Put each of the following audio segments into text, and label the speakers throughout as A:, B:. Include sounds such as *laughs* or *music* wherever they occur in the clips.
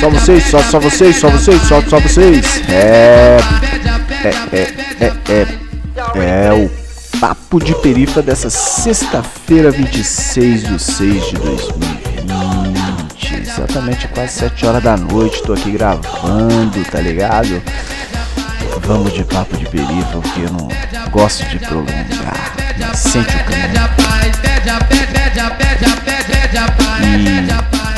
A: Só vocês, só, só vocês, só vocês, só, só vocês. É. É, é, é, é. É o Papo de Perifa dessa sexta-feira, 26 de 6 de 2020. Exatamente quase 7 horas da noite. Tô aqui gravando, tá ligado? Vamos de Papo de Perifa, porque eu não gosto de prolongar. Sente o caminho.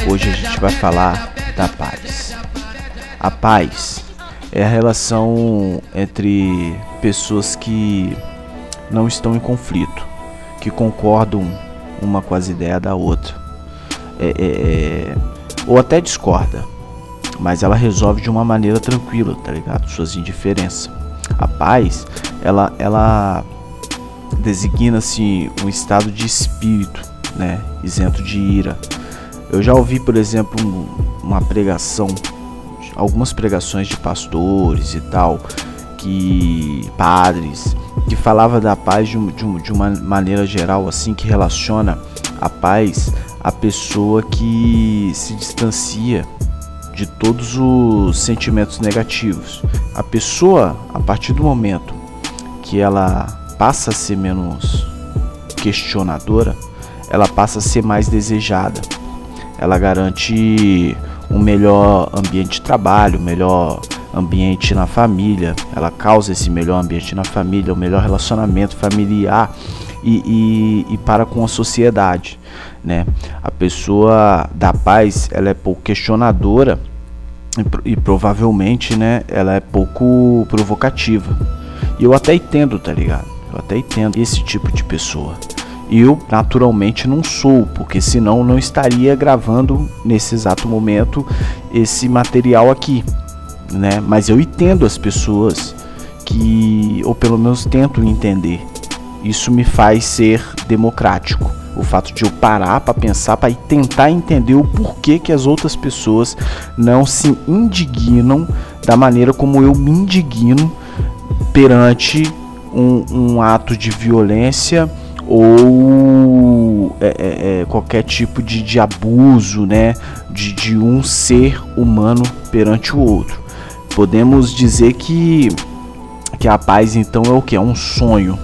A: E hoje a gente vai falar da paz. A paz é a relação entre pessoas que não estão em conflito, que concordam uma com as ideias da outra, é, é, é, ou até discorda, mas ela resolve de uma maneira tranquila, tá ligado? Suas indiferenças. A paz, ela, ela designa-se um estado de espírito, né, isento de ira. Eu já ouvi, por exemplo, um, uma pregação, algumas pregações de pastores e tal, que padres que falava da paz de, de, de uma maneira geral, assim, que relaciona a paz à pessoa que se distancia de todos os sentimentos negativos. A pessoa, a partir do momento que ela passa a ser menos questionadora, ela passa a ser mais desejada. Ela garante um melhor ambiente de trabalho, melhor ambiente na família, ela causa esse melhor ambiente na família, o melhor relacionamento familiar e, e, e para com a sociedade, né? A pessoa da paz, ela é pouco questionadora e, e provavelmente, né, ela é pouco provocativa. E eu até entendo, tá ligado? Eu até entendo esse tipo de pessoa. Eu naturalmente não sou, porque senão não estaria gravando nesse exato momento esse material aqui né? Mas eu entendo as pessoas que, ou pelo menos tento entender. Isso me faz ser democrático. O fato de eu parar para pensar, para tentar entender o porquê que as outras pessoas não se indignam da maneira como eu me indigno perante um, um ato de violência ou é, é, é, qualquer tipo de, de abuso né, de, de um ser humano perante o outro. Podemos dizer que, que a paz então é o que? É um sonho.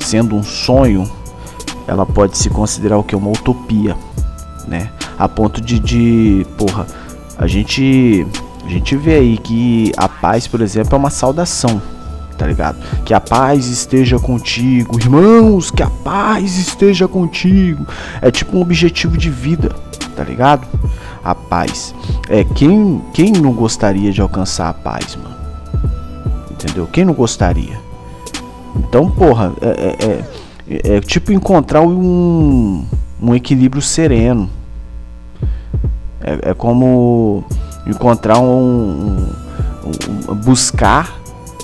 A: Sendo um sonho, ela pode se considerar o que? Uma utopia, né? A ponto de, de porra, a gente, a gente vê aí que a paz, por exemplo, é uma saudação, tá ligado? Que a paz esteja contigo, irmãos, que a paz esteja contigo. É tipo um objetivo de vida, tá ligado? A paz. É quem quem não gostaria de alcançar a paz, mano? Entendeu? Quem não gostaria? Então, porra, é, é, é, é tipo encontrar um, um equilíbrio sereno. É, é como encontrar um, um, um, buscar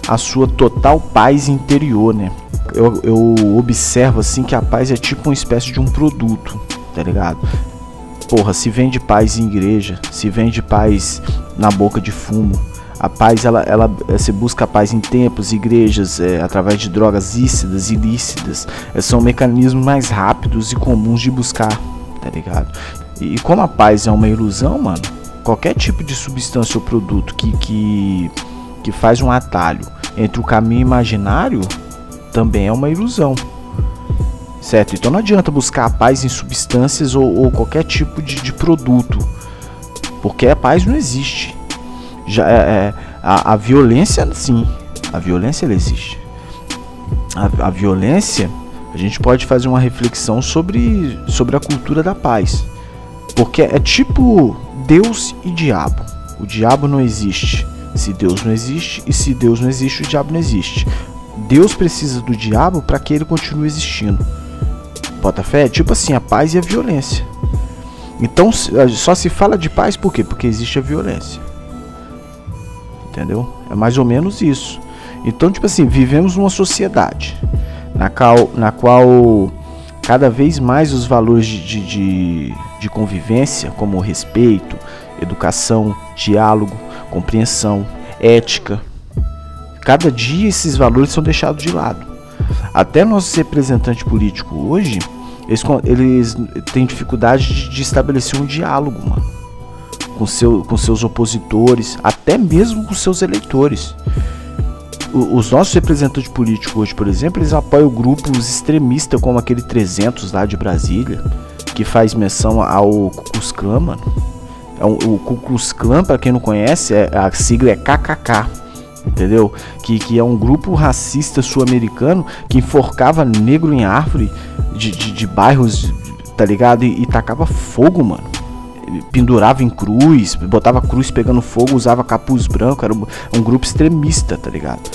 A: a sua total paz interior, né? Eu, eu observo assim que a paz é tipo uma espécie de um produto, tá ligado? Porra, se vende paz em igreja, se vende paz na boca de fumo. A paz, ela, ela se busca a paz em templos, igrejas, é, através de drogas lícitas, ilícitas. É, são mecanismos mais rápidos e comuns de buscar, tá ligado? E, e como a paz é uma ilusão, mano, qualquer tipo de substância ou produto que, que, que faz um atalho entre o caminho imaginário também é uma ilusão certo? Então não adianta buscar a paz em substâncias ou, ou qualquer tipo de, de, produto, porque a paz não existe. Já é, é a, a, violência, sim, a violência existe. A, a, violência, a gente pode fazer uma reflexão sobre, sobre a cultura da paz, porque é tipo Deus e diabo. O diabo não existe se Deus não existe e se Deus não existe, o diabo não existe. Deus precisa do diabo para que ele continue existindo. Bota fé? Tipo assim, a paz e a violência. Então só se fala de paz por quê? Porque existe a violência. Entendeu? É mais ou menos isso. Então, tipo assim, vivemos numa sociedade na qual, na qual cada vez mais os valores de, de, de convivência, como respeito, educação, diálogo, compreensão, ética, cada dia esses valores são deixados de lado. Até nossos representantes políticos hoje, eles, eles têm dificuldade de, de estabelecer um diálogo, mano. Com, seu, com seus opositores, até mesmo com seus eleitores. Os nossos representantes políticos hoje, por exemplo, eles apoiam grupos extremistas como aquele 300 lá de Brasília, que faz menção ao Ku Klan, mano. É o, o Ku Klux Klan, para quem não conhece, é, a sigla é KKK entendeu? Que, que é um grupo racista sul-americano que enforcava negro em árvore de, de, de bairros, tá ligado? E, e, tacava fogo, mano. Pendurava em cruz, botava cruz pegando fogo, usava capuz branco, era um, grupo extremista, tá ligado?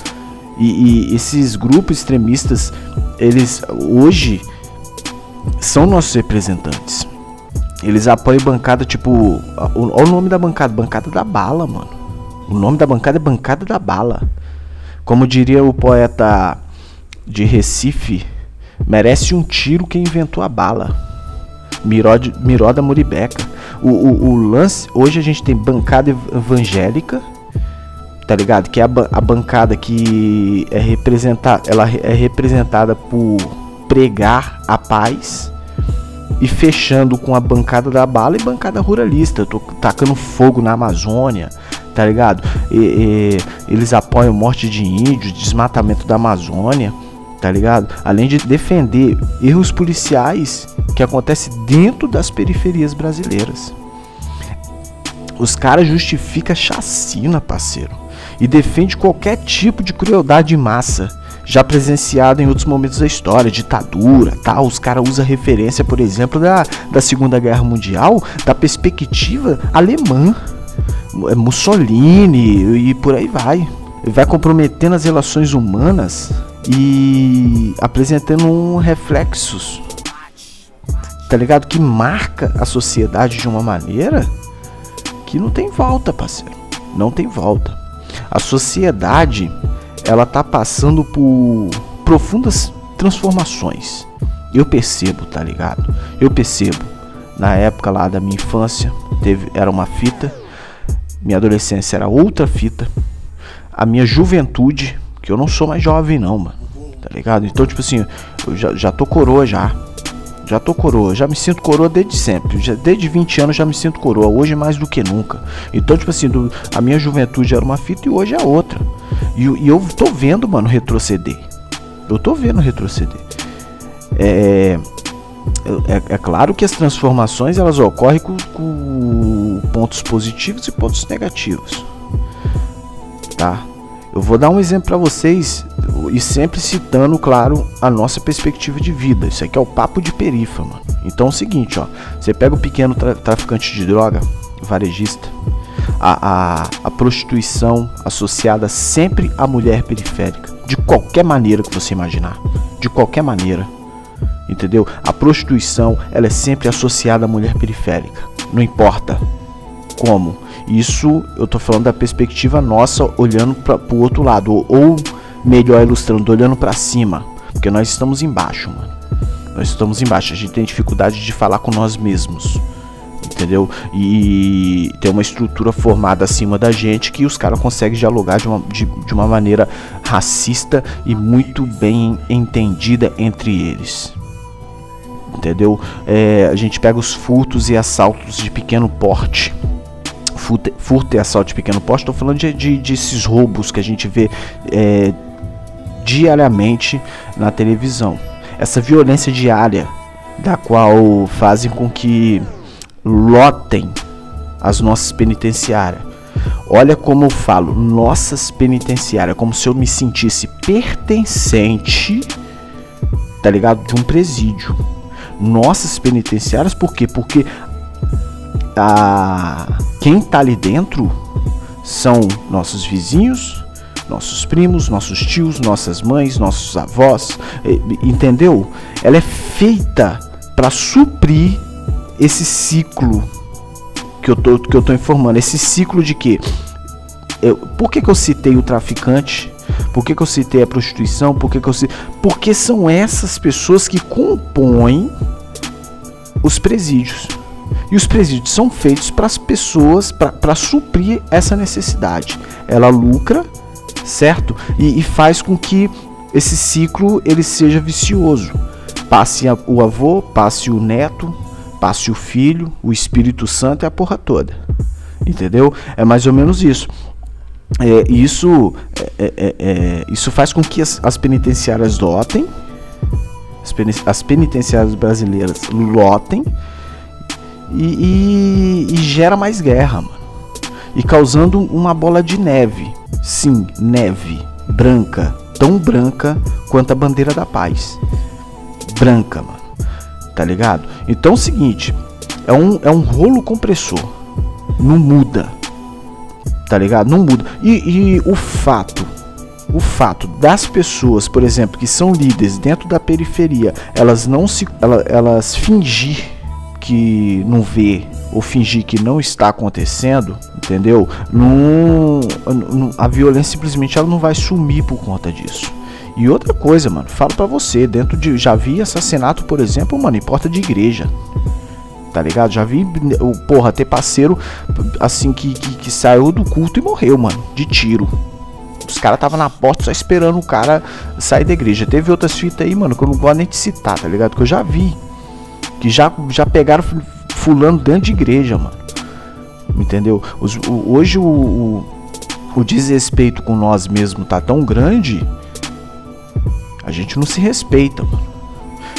A: E, e, esses grupos extremistas, eles hoje são nossos representantes. Eles apoiam bancada tipo. Olha o nome da bancada, bancada da bala, mano. O nome da bancada é Bancada da Bala. Como diria o poeta de Recife, merece um tiro quem inventou a bala. Miró, de, Miró da Muribeca. O, o, o, lance, hoje a gente tem bancada evangélica, tá ligado? Que é a, a bancada que é representada, ela é representada por pregar a paz e fechando com a bancada da bala e bancada ruralista. Eu tô tacando fogo na Amazônia, tá ligado? E, e, eles apoiam morte de índios, desmatamento da Amazônia, tá ligado? Além de defender erros policiais que acontecem dentro das periferias brasileiras. Os caras justificam chacina, parceiro, e defende qualquer tipo de crueldade em massa já presenciado em outros momentos da história, ditadura, tal. Os caras usam referência, por exemplo, da, da Segunda Guerra Mundial, da perspectiva alemã. É Mussolini e por aí vai. Vai comprometendo as relações humanas e apresentando um reflexos, tá ligado? Que marca a sociedade de uma maneira que não tem volta, parceiro. Não tem volta. A sociedade ela tá passando por profundas transformações. Eu percebo, tá ligado? Eu percebo. Na época lá da minha infância, teve era uma fita minha adolescência era outra fita. A minha juventude, que eu não sou mais jovem não, mano. Tá ligado? Então, tipo assim, eu já, já tô coroa já. Já tô coroa, já me sinto coroa desde sempre. Já, desde 20 anos já me sinto coroa, hoje mais do que nunca. Então, tipo assim, do, a minha juventude era uma fita e hoje é outra. E, e eu tô vendo, mano, retroceder. Eu tô vendo retroceder. É, é, é, claro que as transformações elas ocorrem com, com, pontos positivos e pontos negativos, tá? Eu vou dar um exemplo para vocês e sempre citando, claro, a nossa perspectiva de vida. Isso aqui é o papo de perifa, mano. Então é o seguinte, ó, você pega o pequeno tra traficante de droga, varejista, a, a, a prostituição associada sempre à mulher periférica, de qualquer maneira que você imaginar, de qualquer maneira entendeu? A prostituição ela é sempre associada à mulher periférica, não importa como. Isso eu tô falando da perspectiva nossa, olhando para o outro lado, ou, ou melhor ilustrando, olhando para cima, porque nós estamos embaixo, mano. Nós estamos embaixo, a gente tem dificuldade de falar com nós mesmos. Entendeu? E tem uma estrutura formada acima da gente que os caras conseguem dialogar de uma, de, de uma maneira racista e muito bem entendida entre eles entendeu? É, a gente pega os furtos e assaltos de pequeno porte. Furto, furto e assalto de pequeno porte, estou falando de, de, desses roubos que a gente vê é, diariamente na televisão. Essa violência diária, da qual fazem com que lotem as nossas penitenciárias. Olha como eu falo, nossas penitenciárias, como se eu me sentisse pertencente, tá ligado? De um presídio nossas penitenciárias, por quê? Porque a, quem está ali dentro são nossos vizinhos, nossos primos, nossos tios, nossas mães, nossos avós, entendeu? Ela é feita para suprir esse ciclo que eu tô, que eu tô informando, esse ciclo de que eu, por que, que eu citei o traficante? Por que, que eu citei a prostituição? Por que, que eu citei... Porque são essas pessoas que compõem os presídios. E os presídios são feitos para as pessoas, para suprir essa necessidade. Ela lucra, certo? E, e faz com que esse ciclo ele seja vicioso. Passe o avô, passe o neto, passe o filho, o Espírito Santo e a porra toda. Entendeu? É mais ou menos isso. É, isso, é, é, é isso faz com que as, as penitenciárias lotem, as, as, penitenciárias brasileiras lotem e, e, e gera mais guerra, mano. E causando uma bola de neve. Sim, neve. Branca. Tão branca quanto a bandeira da paz. Branca, mano. Tá ligado? Então é o seguinte. É um, é um rolo compressor. Não muda. Tá ligado? Não muda. E, e o fato o fato das pessoas, por exemplo, que são líderes dentro da periferia, elas não se elas, elas fingir que não vê ou fingir que não está acontecendo, entendeu? Não, a violência simplesmente ela não vai sumir por conta disso. E outra coisa, mano, falo para você, dentro de já vi assassinato, por exemplo, mano, em porta de igreja. Tá ligado? Já vi, porra, ter parceiro assim que, que, que saiu do culto e morreu, mano, de tiro. Os caras tava na porta só esperando o cara sair da igreja. Teve outras fitas aí, mano, que eu não gosto nem de citar, tá ligado? Que eu já vi que já, já pegaram fulano dentro de igreja, mano. Entendeu? Hoje o, o, o desrespeito com nós mesmos tá tão grande, a gente não se respeita, mano.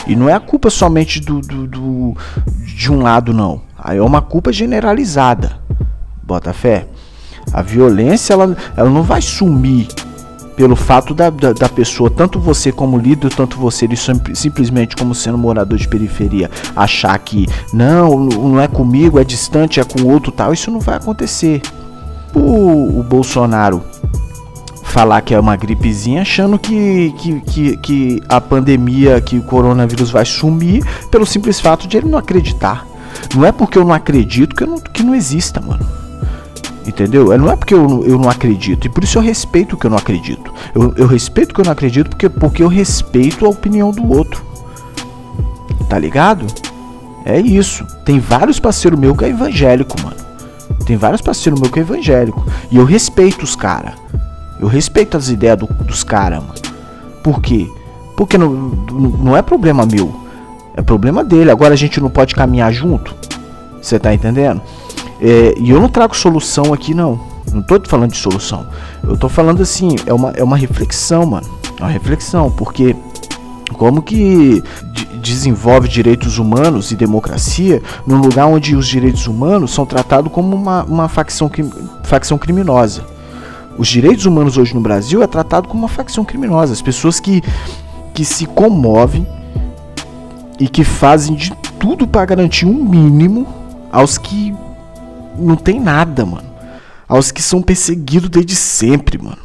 A: E não é a culpa somente do, do, do de um lado, não. Aí é uma culpa generalizada. Bota fé. A violência, ela, ela não vai sumir pelo fato da, da, da, pessoa, tanto você como líder, tanto você ele simplesmente como sendo morador de periferia, achar que não, não é comigo, é distante, é com outro tal, isso não vai acontecer. O, o Bolsonaro falar que é uma gripezinha, achando que, que, que, que a pandemia, que o coronavírus vai sumir, pelo simples fato de ele não acreditar. Não é porque eu não acredito que, não, que não exista, mano. Entendeu? Não é porque eu, eu não acredito. E por isso eu respeito o que eu não acredito. Eu, eu respeito o que eu não acredito porque, porque eu respeito a opinião do outro. Tá ligado? É isso. Tem vários parceiros meus que é evangélico, mano. Tem vários parceiros meus que é evangélico. E eu respeito os caras. Eu respeito as ideias do, dos caras, mano. Por quê? Porque não, não é problema meu. É problema dele. Agora a gente não pode caminhar junto. Você tá entendendo? É, e eu não trago solução aqui, não. Não tô falando de solução. Eu tô falando assim, é uma, é uma reflexão, mano. É uma reflexão, porque como que desenvolve direitos humanos e democracia num lugar onde os direitos humanos são tratados como uma, uma facção, facção criminosa. Os direitos humanos hoje no Brasil é tratado como uma facção criminosa. As pessoas que, que se comovem e que fazem de tudo para garantir um mínimo aos que não tem nada, mano. Aos que são perseguidos desde sempre, mano.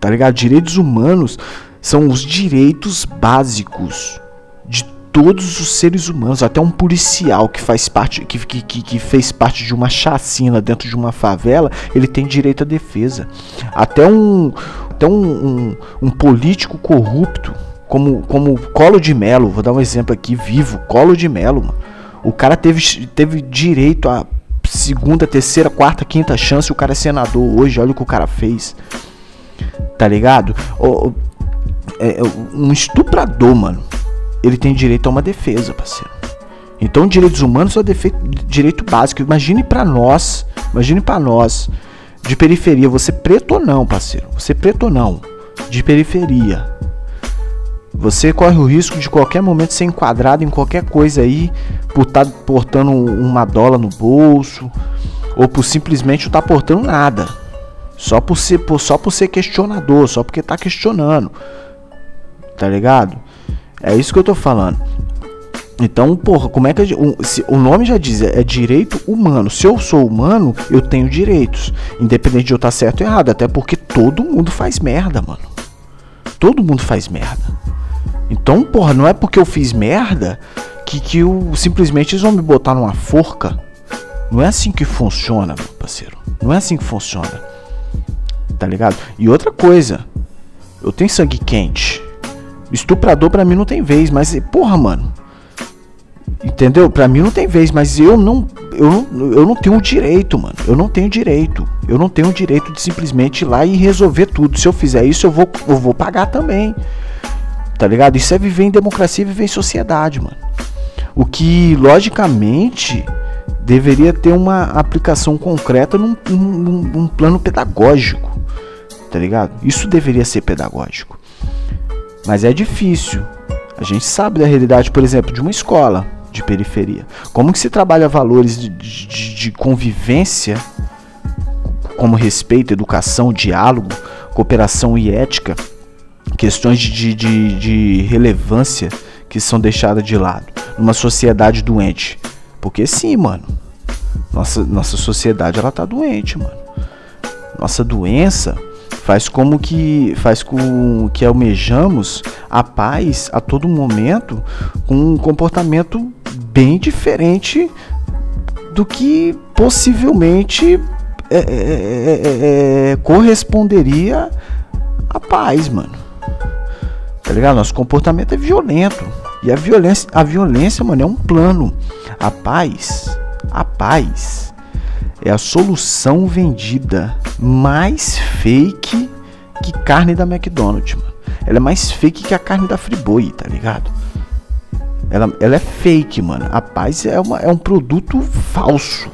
A: Tá ligado? Direitos humanos são os direitos básicos de todos os seres humanos, até um policial que faz parte, que, que, que, fez parte de uma chacina dentro de uma favela, ele tem direito à defesa. Até um, até um, um, um político corrupto, como, como Colo de Melo, vou dar um exemplo aqui, vivo, Colo de Melo, mano. O cara teve, teve direito a segunda, terceira, quarta, quinta chance. O cara é senador hoje. Olha o que o cara fez. Tá ligado? O, é, é, um estuprador, mano. Ele tem direito a uma defesa, parceiro. Então, direitos humanos é direito básico. Imagine para nós, imagine para nós de periferia, você preto ou não, parceiro. Você preto ou não, de periferia. Você corre o risco de qualquer momento ser enquadrado em qualquer coisa aí, por estar tá portando uma dólar no bolso, ou por simplesmente não estar tá portando nada. Só por ser, por, só por ser questionador, só porque tá questionando. Tá ligado? É isso que eu tô falando. Então, porra, como é que um, se, o nome já diz, é, é direito humano. Se eu sou humano, eu tenho direitos, independente de eu estar tá certo ou errado, até porque todo mundo faz merda, mano. Todo mundo faz merda. Então, porra, não é porque eu fiz merda que, que eu, simplesmente eles vão me botar numa forca. Não é assim que funciona, meu parceiro. Não é assim que funciona. Tá ligado? E outra coisa, eu tenho sangue quente. Estuprador pra mim não tem vez, mas porra, mano. Entendeu? Pra mim não tem vez, mas eu não, eu não, eu não tenho direito, mano. Eu não tenho direito. Eu não tenho direito de simplesmente ir lá e resolver tudo. Se eu fizer isso, eu vou, eu vou pagar também. Tá ligado? Isso é viver em democracia e viver em sociedade, mano. O que, logicamente, deveria ter uma aplicação concreta num, num, num plano pedagógico. Tá ligado? Isso deveria ser pedagógico. Mas é difícil. A gente sabe da realidade, por exemplo, de uma escola de periferia. Como que se trabalha valores de, de, de convivência, como respeito, educação, diálogo, cooperação e ética, questões de, de, de relevância que são deixadas de lado numa sociedade doente. Porque sim, mano. Nossa, nossa sociedade ela tá doente, mano. Nossa doença faz como que faz com que almejamos a paz a todo momento com um comportamento bem diferente do que possivelmente é, é, é, corresponderia à paz, mano. Tá ligado? Nosso comportamento é violento. E a violência, a violência, mano, é um plano. A paz, a paz é a solução vendida mais fake que carne da McDonald's, mano. Ela é mais fake que a carne da Friboi, tá ligado? Ela, ela é fake, mano. A paz é, uma, é um produto falso.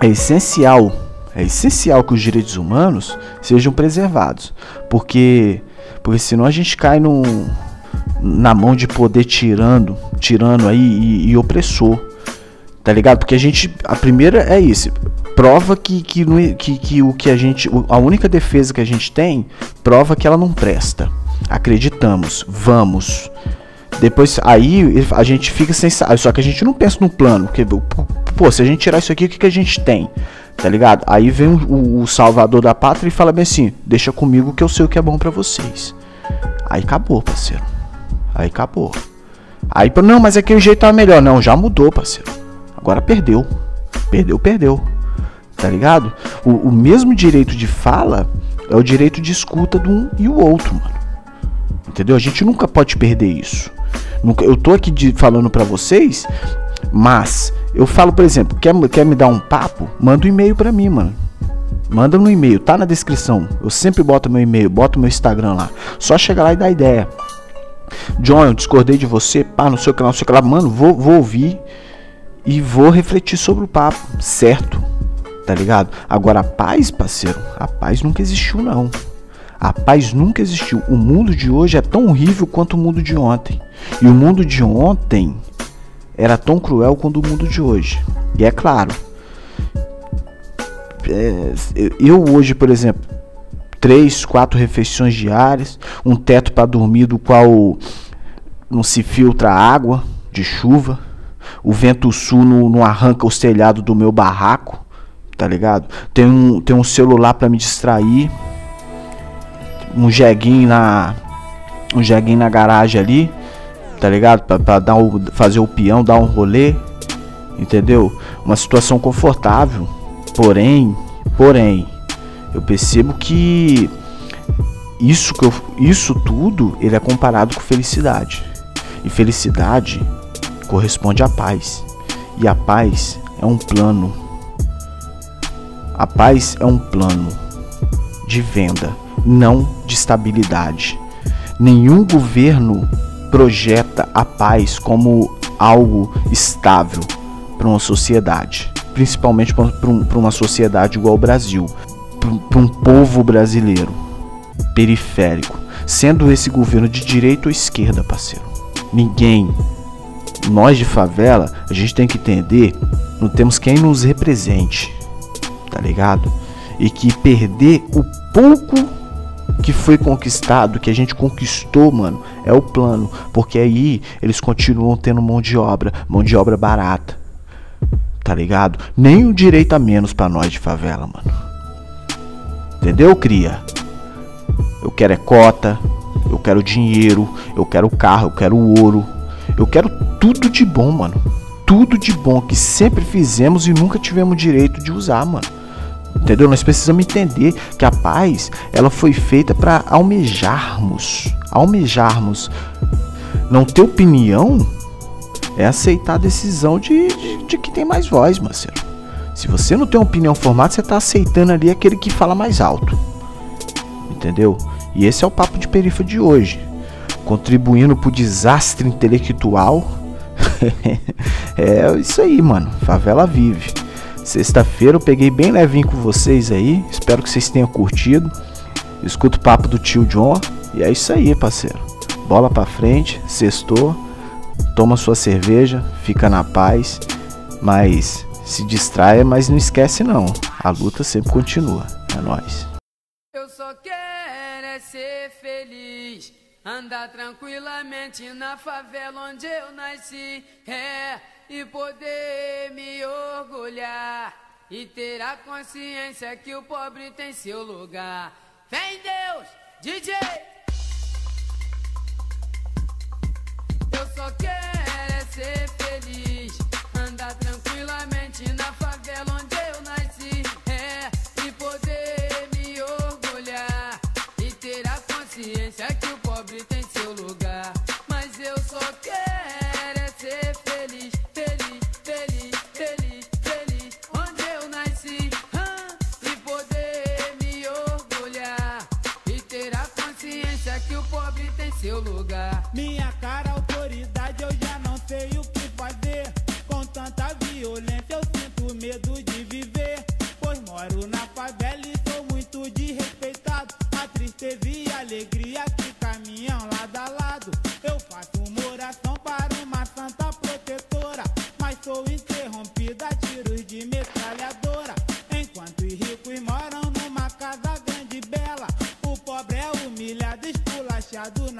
A: É essencial. É essencial que os direitos humanos sejam preservados. Porque, porque senão a gente cai num, na mão de poder tirando, tirando aí e, e opressor. Tá ligado? Porque a gente. A primeira é isso. Prova que, que, que, que o que a gente. A única defesa que a gente tem prova que ela não presta. Acreditamos, vamos. Depois aí a gente fica sem só que a gente não pensa no plano, porque pô, se a gente tirar isso aqui, o que, que a gente tem? Tá ligado? Aí vem o, o salvador da pátria e fala bem assim: "Deixa comigo que eu sei o que é bom para vocês". Aí acabou, parceiro. Aí acabou. Aí, não, mas aquele jeito tá melhor. Não, já mudou, parceiro. Agora perdeu. Perdeu, perdeu. Tá ligado? O, o mesmo direito de fala é o direito de escuta de um e o outro, mano. Entendeu? A gente nunca pode perder isso. Nunca, eu tô aqui de, falando para vocês, mas eu falo, por exemplo, quer, quer me dar um papo? Manda um e-mail para mim, mano. Manda no e-mail, tá na descrição. Eu sempre boto meu e-mail, boto meu Instagram lá. Só chegar lá e dar ideia. John, eu discordei de você, pá, no seu canal, no seu canal. Mano, vou, vou ouvir e vou refletir sobre o papo, certo? Tá ligado? Agora, a paz, parceiro, a paz nunca existiu, não. A paz nunca existiu. O mundo de hoje é tão horrível quanto o mundo de ontem. E o mundo de ontem era tão cruel quanto o mundo de hoje. E é claro, é, eu hoje, por exemplo, três, quatro refeições diárias, um teto para dormir do qual não se filtra água de chuva, o vento sul não, não arranca o telhado do meu barraco, tá ligado? Tem um, tem um celular para me distrair, um jeguinho na um jeguinho na garagem ali, tá ligado? Para dar o, fazer o peão, dar um rolê, entendeu? Uma situação confortável, porém, porém, eu percebo que isso que eu, isso tudo ele é comparado com felicidade. E felicidade corresponde à paz. E a paz é um plano. A paz é um plano de venda, não de estabilidade. Nenhum governo projeta a paz como algo estável para uma sociedade, principalmente para uma sociedade igual ao Brasil, para um povo brasileiro periférico, sendo esse governo de direita ou esquerda, parceiro. Ninguém, nós de favela, a gente tem que entender, não temos quem nos represente, tá ligado? E que perder o pouco que foi conquistado, que a gente conquistou, mano, é o plano, porque aí eles continuam tendo mão de obra, mão de obra barata. Tá ligado? Nem um direito a menos para nós de favela, mano. Entendeu, cria? Eu quero é cota, eu quero dinheiro, eu quero carro, eu quero ouro. Eu quero tudo de bom, mano. Tudo de bom que sempre fizemos e nunca tivemos direito de usar, mano. Entendeu? Nós precisamos entender que a paz, ela foi feita para almejarmos, almejarmos. Não ter opinião é aceitar a decisão de, de, de que tem mais voz, Marcelo. Se você não tem uma opinião formada, você está aceitando ali aquele que fala mais alto. Entendeu? E esse é o papo de perifa de hoje, contribuindo para o desastre intelectual. *laughs* é isso aí, mano. Favela vive. Sexta-feira eu peguei bem levinho com vocês aí. Espero que vocês tenham curtido. Escuta o papo do tio John. E é isso aí, parceiro. Bola pra frente, sextou. Toma sua cerveja, fica na paz. Mas se distraia, mas não esquece não. A luta sempre continua. É nóis.
B: Eu só quero é ser feliz. Andar tranquilamente na favela onde eu nasci. É e poder me orgulhar e ter a consciência que o pobre tem seu lugar. Vem Deus, DJ! Eu só quero é ser feliz. Baixado na